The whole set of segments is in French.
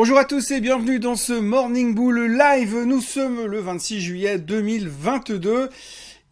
Bonjour à tous et bienvenue dans ce Morning Bull Live. Nous sommes le 26 juillet 2022.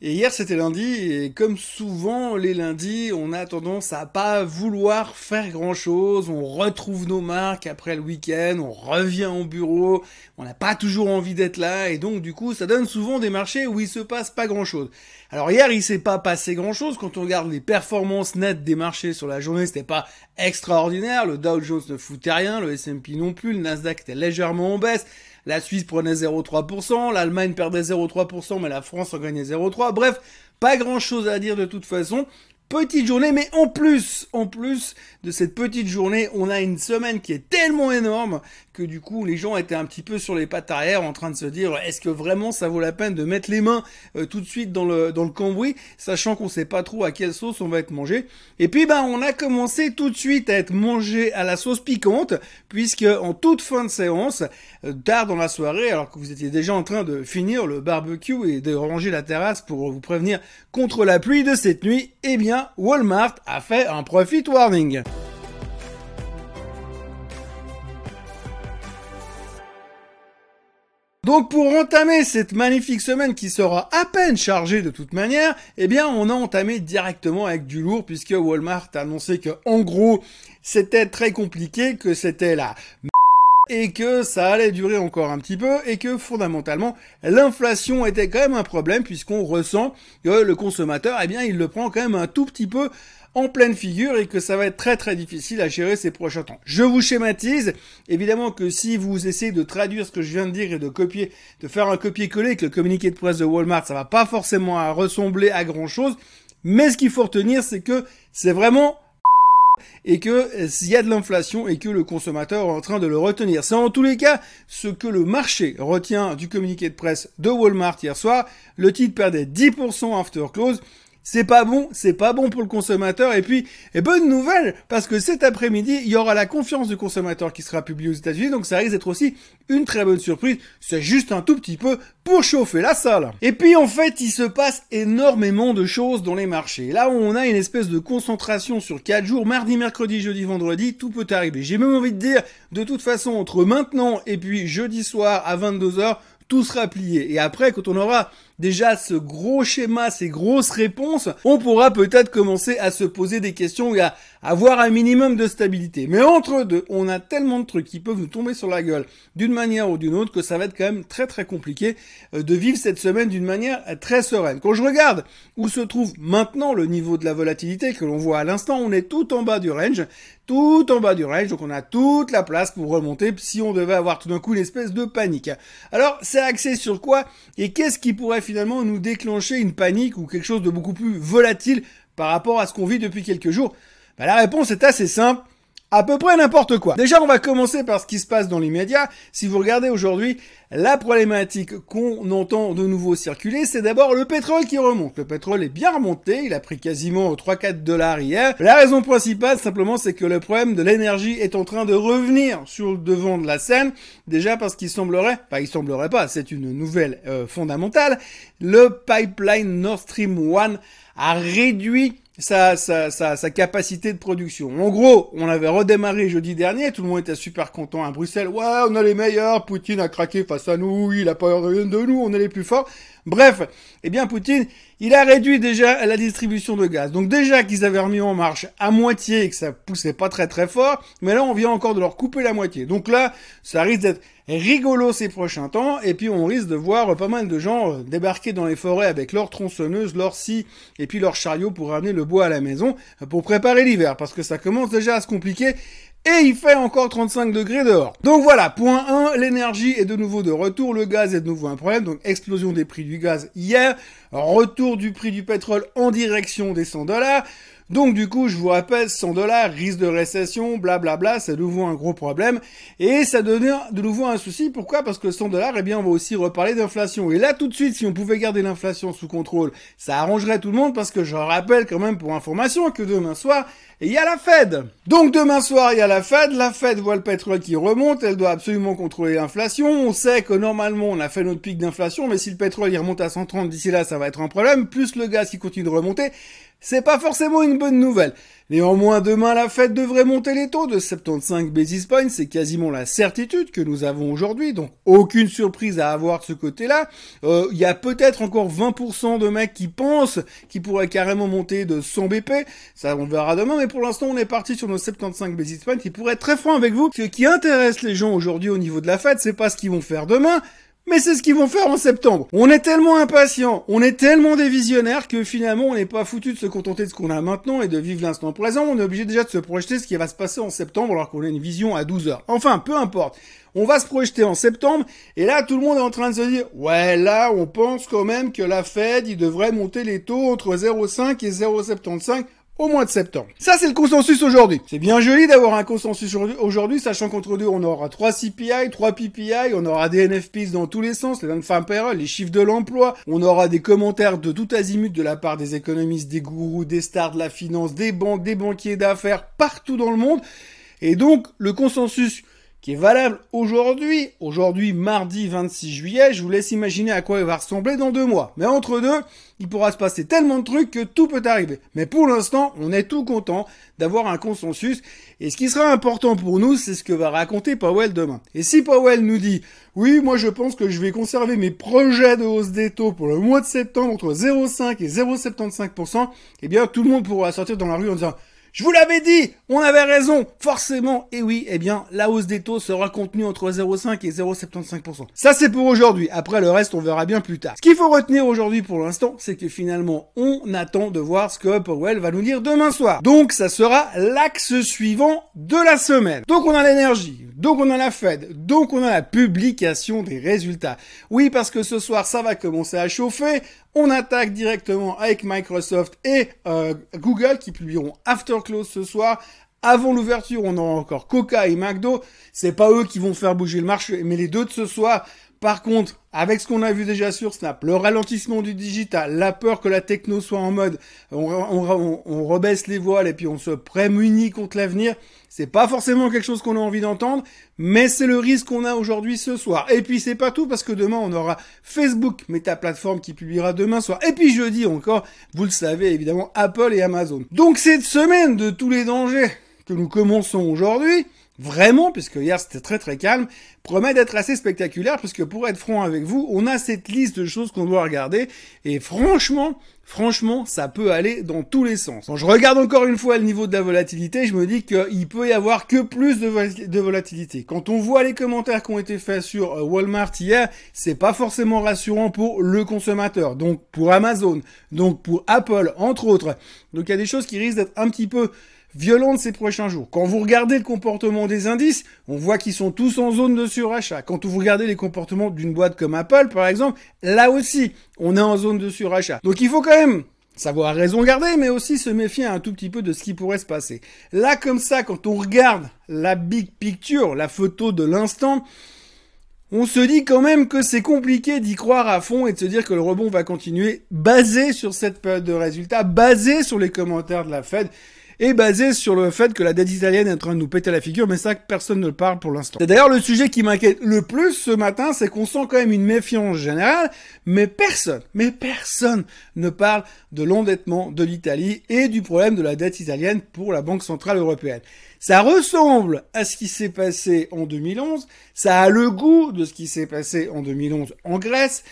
Et hier c'était lundi et comme souvent les lundis, on a tendance à pas vouloir faire grand chose. On retrouve nos marques après le week-end, on revient au bureau, on n'a pas toujours envie d'être là et donc du coup ça donne souvent des marchés où il se passe pas grand chose. Alors hier il s'est pas passé grand chose quand on regarde les performances nettes des marchés sur la journée, c'était pas extraordinaire. Le Dow Jones ne foutait rien, le S&P non plus, le Nasdaq était légèrement en baisse. La Suisse prenait 0,3%, l'Allemagne perdait 0,3%, mais la France en gagnait 0,3%. Bref, pas grand chose à dire de toute façon. Petite journée, mais en plus, en plus de cette petite journée, on a une semaine qui est tellement énorme que du coup les gens étaient un petit peu sur les pattes arrière en train de se dire est-ce que vraiment ça vaut la peine de mettre les mains euh, tout de suite dans le dans le cambouis sachant qu'on sait pas trop à quelle sauce on va être mangé. Et puis ben on a commencé tout de suite à être mangé à la sauce piquante puisque en toute fin de séance euh, tard dans la soirée alors que vous étiez déjà en train de finir le barbecue et de ranger la terrasse pour vous prévenir contre la pluie de cette nuit eh bien Walmart a fait un profit warning. Donc pour entamer cette magnifique semaine qui sera à peine chargée de toute manière, eh bien on a entamé directement avec du lourd puisque Walmart a annoncé que en gros c'était très compliqué, que c'était la et que ça allait durer encore un petit peu et que fondamentalement l'inflation était quand même un problème puisqu'on ressent que le consommateur eh bien il le prend quand même un tout petit peu en pleine figure et que ça va être très très difficile à gérer ces prochains temps. Je vous schématise, évidemment que si vous essayez de traduire ce que je viens de dire et de copier, de faire un copier-coller avec le communiqué de presse de Walmart, ça va pas forcément ressembler à grand chose, mais ce qu'il faut retenir c'est que c'est vraiment et que s'il y a de l'inflation et que le consommateur est en train de le retenir. C'est en tous les cas ce que le marché retient du communiqué de presse de Walmart hier soir. Le titre perdait 10% after close c'est pas bon, c'est pas bon pour le consommateur. Et puis, et bonne nouvelle, parce que cet après-midi, il y aura la confiance du consommateur qui sera publiée aux États-Unis, donc ça risque d'être aussi une très bonne surprise. C'est juste un tout petit peu pour chauffer la salle. Et puis, en fait, il se passe énormément de choses dans les marchés. Là, on a une espèce de concentration sur quatre jours, mardi, mercredi, jeudi, vendredi, tout peut arriver. J'ai même envie de dire, de toute façon, entre maintenant et puis jeudi soir à 22h, tout sera plié. Et après, quand on aura déjà ce gros schéma, ces grosses réponses, on pourra peut-être commencer à se poser des questions et à avoir un minimum de stabilité. Mais entre deux, on a tellement de trucs qui peuvent nous tomber sur la gueule d'une manière ou d'une autre que ça va être quand même très très compliqué euh, de vivre cette semaine d'une manière euh, très sereine. Quand je regarde où se trouve maintenant le niveau de la volatilité que l'on voit à l'instant, on est tout en bas du range, tout en bas du range, donc on a toute la place pour remonter si on devait avoir tout d'un coup une espèce de panique. Alors, c'est axé sur quoi et qu'est-ce qui pourrait finalement nous déclencher une panique ou quelque chose de beaucoup plus volatile par rapport à ce qu'on vit depuis quelques jours? Bah, La réponse est assez simple à peu près n'importe quoi. Déjà, on va commencer par ce qui se passe dans l'immédiat. Si vous regardez aujourd'hui, la problématique qu'on entend de nouveau circuler, c'est d'abord le pétrole qui remonte. Le pétrole est bien remonté, il a pris quasiment 3-4 dollars hier. La raison principale, simplement, c'est que le problème de l'énergie est en train de revenir sur le devant de la scène. Déjà parce qu'il semblerait, enfin il semblerait pas, c'est une nouvelle euh, fondamentale, le pipeline Nord Stream 1 a réduit sa, sa, sa, sa, capacité de production. En gros, on avait redémarré jeudi dernier, tout le monde était super content à Bruxelles. Ouais, on a les meilleurs, Poutine a craqué face à nous, il a pas rien de nous, on est les plus forts. Bref, eh bien Poutine, il a réduit déjà la distribution de gaz. Donc déjà qu'ils avaient remis en marche à moitié et que ça poussait pas très très fort, mais là on vient encore de leur couper la moitié. Donc là, ça risque d'être rigolo ces prochains temps, et puis on risque de voir pas mal de gens euh, débarquer dans les forêts avec leur tronçonneuse, leur scie, et puis leur chariot pour ramener le bois à la maison, euh, pour préparer l'hiver, parce que ça commence déjà à se compliquer, et il fait encore 35 degrés dehors. Donc voilà, point 1, l'énergie est de nouveau de retour, le gaz est de nouveau un problème, donc explosion des prix du gaz hier, retour du prix du pétrole en direction des 100 dollars, donc du coup, je vous rappelle, 100 dollars, risque de récession, blablabla, c'est de nouveau un gros problème. Et ça devient de nouveau un souci. Pourquoi? Parce que 100 dollars, eh bien, on va aussi reparler d'inflation. Et là, tout de suite, si on pouvait garder l'inflation sous contrôle, ça arrangerait tout le monde parce que je rappelle quand même pour information que demain soir, il y a la Fed. Donc demain soir, il y a la Fed. La Fed voit le pétrole qui remonte. Elle doit absolument contrôler l'inflation. On sait que normalement, on a fait notre pic d'inflation, mais si le pétrole il remonte à 130 d'ici là, ça va être un problème. Plus le gaz qui continue de remonter c'est pas forcément une bonne nouvelle. Néanmoins, demain, la Fed devrait monter les taux de 75 basis points. C'est quasiment la certitude que nous avons aujourd'hui. Donc, aucune surprise à avoir de ce côté-là. Euh, il y a peut-être encore 20% de mecs qui pensent qu'ils pourraient carrément monter de 100 BP. Ça, on verra demain. Mais pour l'instant, on est parti sur nos 75 basis points. Qui pourrait être très franc avec vous, ce qui intéresse les gens aujourd'hui au niveau de la Fed, c'est pas ce qu'ils vont faire demain, mais c'est ce qu'ils vont faire en septembre. On est tellement impatients, on est tellement des visionnaires que finalement on n'est pas foutu de se contenter de ce qu'on a maintenant et de vivre l'instant présent. On est obligé déjà de se projeter ce qui va se passer en septembre alors qu'on a une vision à 12 heures. Enfin, peu importe. On va se projeter en septembre et là tout le monde est en train de se dire ouais là on pense quand même que la Fed il devrait monter les taux entre 0,5 et 0,75 au mois de septembre. Ça, c'est le consensus aujourd'hui. C'est bien joli d'avoir un consensus aujourd'hui, sachant qu'entre deux, on aura trois CPI, trois PPI, on aura des NFPs dans tous les sens, les non-farm payroll, les chiffres de l'emploi, on aura des commentaires de tout azimut de la part des économistes, des gourous, des stars de la finance, des banques, des banquiers d'affaires, partout dans le monde. Et donc, le consensus qui est valable aujourd'hui, aujourd'hui mardi 26 juillet, je vous laisse imaginer à quoi il va ressembler dans deux mois. Mais entre deux, il pourra se passer tellement de trucs que tout peut arriver. Mais pour l'instant, on est tout content d'avoir un consensus. Et ce qui sera important pour nous, c'est ce que va raconter Powell demain. Et si Powell nous dit, oui, moi je pense que je vais conserver mes projets de hausse des taux pour le mois de septembre entre 0,5 et 0,75%, eh bien tout le monde pourra sortir dans la rue en disant, je vous l'avais dit, on avait raison, forcément. Et oui, eh bien, la hausse des taux sera contenue entre 0,5 et 0,75%. Ça, c'est pour aujourd'hui. Après, le reste, on verra bien plus tard. Ce qu'il faut retenir aujourd'hui pour l'instant, c'est que finalement, on attend de voir ce que Powell va nous dire demain soir. Donc, ça sera l'axe suivant de la semaine. Donc, on a l'énergie. Donc, on a la Fed. Donc, on a la publication des résultats. Oui, parce que ce soir, ça va commencer à chauffer. On attaque directement avec Microsoft et euh, Google qui publieront After Close ce soir. Avant l'ouverture, on aura encore Coca et McDo. C'est pas eux qui vont faire bouger le marché, mais les deux de ce soir. Par contre, avec ce qu'on a vu déjà sur Snap, le ralentissement du digital, la peur que la techno soit en mode, on, on, on rebaisse les voiles et puis on se prémunit contre l'avenir, c'est pas forcément quelque chose qu'on a envie d'entendre, mais c'est le risque qu'on a aujourd'hui ce soir. Et puis c'est pas tout parce que demain on aura Facebook, Meta Plateforme qui publiera demain soir. Et puis jeudi encore, vous le savez évidemment, Apple et Amazon. Donc cette semaine de tous les dangers que nous commençons aujourd'hui, vraiment, puisque hier c'était très très calme, promet d'être assez spectaculaire, puisque pour être franc avec vous, on a cette liste de choses qu'on doit regarder, et franchement, franchement, ça peut aller dans tous les sens. Quand je regarde encore une fois le niveau de la volatilité, je me dis qu'il peut y avoir que plus de, volatilité. Quand on voit les commentaires qui ont été faits sur euh, Walmart hier, c'est pas forcément rassurant pour le consommateur, donc pour Amazon, donc pour Apple, entre autres. Donc il y a des choses qui risquent d'être un petit peu violente ces prochains jours. Quand vous regardez le comportement des indices, on voit qu'ils sont tous en zone de surachat. Quand vous regardez les comportements d'une boîte comme Apple, par exemple, là aussi, on est en zone de surachat. Donc il faut quand même savoir raison garder, mais aussi se méfier un tout petit peu de ce qui pourrait se passer. Là, comme ça, quand on regarde la big picture, la photo de l'instant, on se dit quand même que c'est compliqué d'y croire à fond et de se dire que le rebond va continuer basé sur cette période de résultats, basé sur les commentaires de la Fed est basé sur le fait que la dette italienne est en train de nous péter la figure, mais ça, personne ne le parle pour l'instant. C'est d'ailleurs le sujet qui m'inquiète le plus ce matin, c'est qu'on sent quand même une méfiance générale, mais personne, mais personne ne parle de l'endettement de l'Italie et du problème de la dette italienne pour la Banque Centrale Européenne. Ça ressemble à ce qui s'est passé en 2011, ça a le goût de ce qui s'est passé en 2011 en Grèce,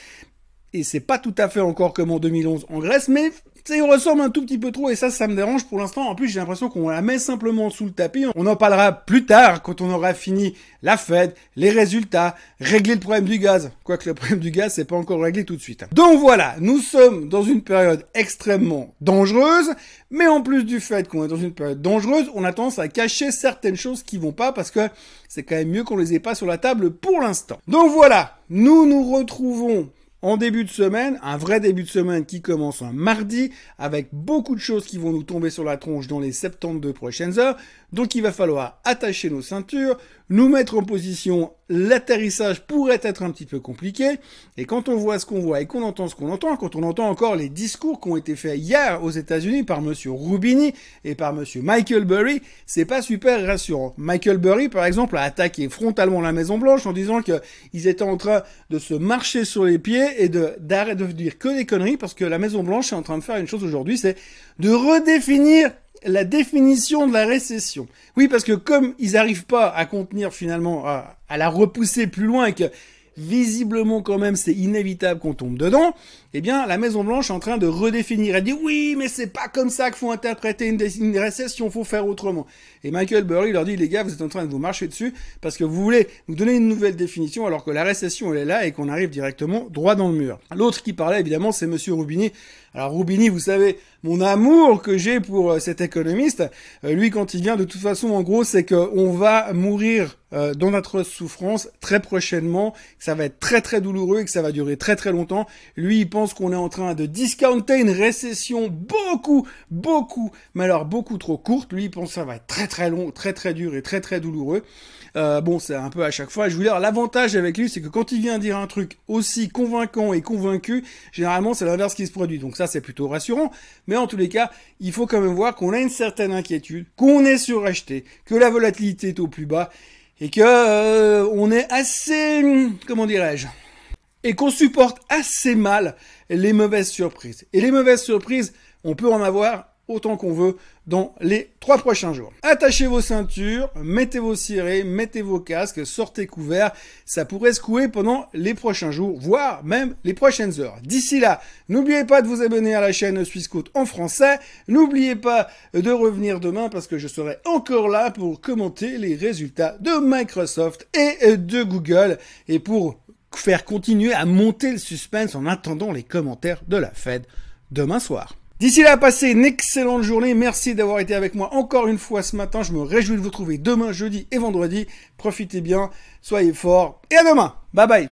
et c'est pas tout à fait encore comme en 2011 en Grèce, mais ça ressemble un tout petit peu trop et ça, ça me dérange pour l'instant. En plus, j'ai l'impression qu'on la met simplement sous le tapis. On en parlera plus tard quand on aura fini la Fed, les résultats, régler le problème du gaz. Quoique le problème du gaz, c'est pas encore réglé tout de suite. Donc voilà, nous sommes dans une période extrêmement dangereuse, mais en plus du fait qu'on est dans une période dangereuse, on a tendance à cacher certaines choses qui vont pas parce que c'est quand même mieux qu'on les ait pas sur la table pour l'instant. Donc voilà, nous nous retrouvons en début de semaine, un vrai début de semaine qui commence un mardi, avec beaucoup de choses qui vont nous tomber sur la tronche dans les 72 prochaines heures. Donc il va falloir attacher nos ceintures, nous mettre en position. L'atterrissage pourrait être un petit peu compliqué. Et quand on voit ce qu'on voit et qu'on entend ce qu'on entend, quand on entend encore les discours qui ont été faits hier aux États-Unis par monsieur Rubini et par monsieur Michael Burry, c'est pas super rassurant. Michael Burry, par exemple, a attaqué frontalement la Maison Blanche en disant qu'ils étaient en train de se marcher sur les pieds et de, d'arrêter de dire que des conneries parce que la Maison Blanche est en train de faire une chose aujourd'hui, c'est de redéfinir la définition de la récession. Oui, parce que comme ils n'arrivent pas à contenir finalement, à, la repousser plus loin et que visiblement quand même c'est inévitable qu'on tombe dedans, eh bien la Maison Blanche est en train de redéfinir. Elle dit oui, mais c'est pas comme ça qu'il faut interpréter une, une récession, faut faire autrement. Et Michael Burry leur dit les gars, vous êtes en train de vous marcher dessus parce que vous voulez nous donner une nouvelle définition alors que la récession elle est là et qu'on arrive directement droit dans le mur. L'autre qui parlait évidemment c'est Monsieur Roubini. Alors Roubini, vous savez mon amour que j'ai pour euh, cet économiste. Euh, lui quand il vient de toute façon en gros c'est qu'on va mourir euh, dans notre souffrance très prochainement, que ça va être très très douloureux et que ça va durer très très longtemps. Lui il pense qu'on est en train de discounter une récession beaucoup, beaucoup, mais alors beaucoup trop courte. Lui, il pense que ça va être très très long, très très dur et très très douloureux. Euh, bon, c'est un peu à chaque fois. Je vous dire, l'avantage avec lui, c'est que quand il vient dire un truc aussi convaincant et convaincu, généralement, c'est l'inverse qui se produit. Donc ça, c'est plutôt rassurant. Mais en tous les cas, il faut quand même voir qu'on a une certaine inquiétude, qu'on est suracheté, que la volatilité est au plus bas et que euh, on est assez, comment dirais-je, et qu'on supporte assez mal les mauvaises surprises. Et les mauvaises surprises, on peut en avoir autant qu'on veut dans les trois prochains jours. Attachez vos ceintures, mettez vos cirés, mettez vos casques, sortez couverts. Ça pourrait se couer pendant les prochains jours, voire même les prochaines heures. D'ici là, n'oubliez pas de vous abonner à la chaîne Suisse en français. N'oubliez pas de revenir demain parce que je serai encore là pour commenter les résultats de Microsoft et de Google et pour faire continuer à monter le suspense en attendant les commentaires de la Fed demain soir. D'ici là, passez une excellente journée. Merci d'avoir été avec moi encore une fois ce matin. Je me réjouis de vous retrouver demain, jeudi et vendredi. Profitez bien, soyez forts et à demain. Bye bye.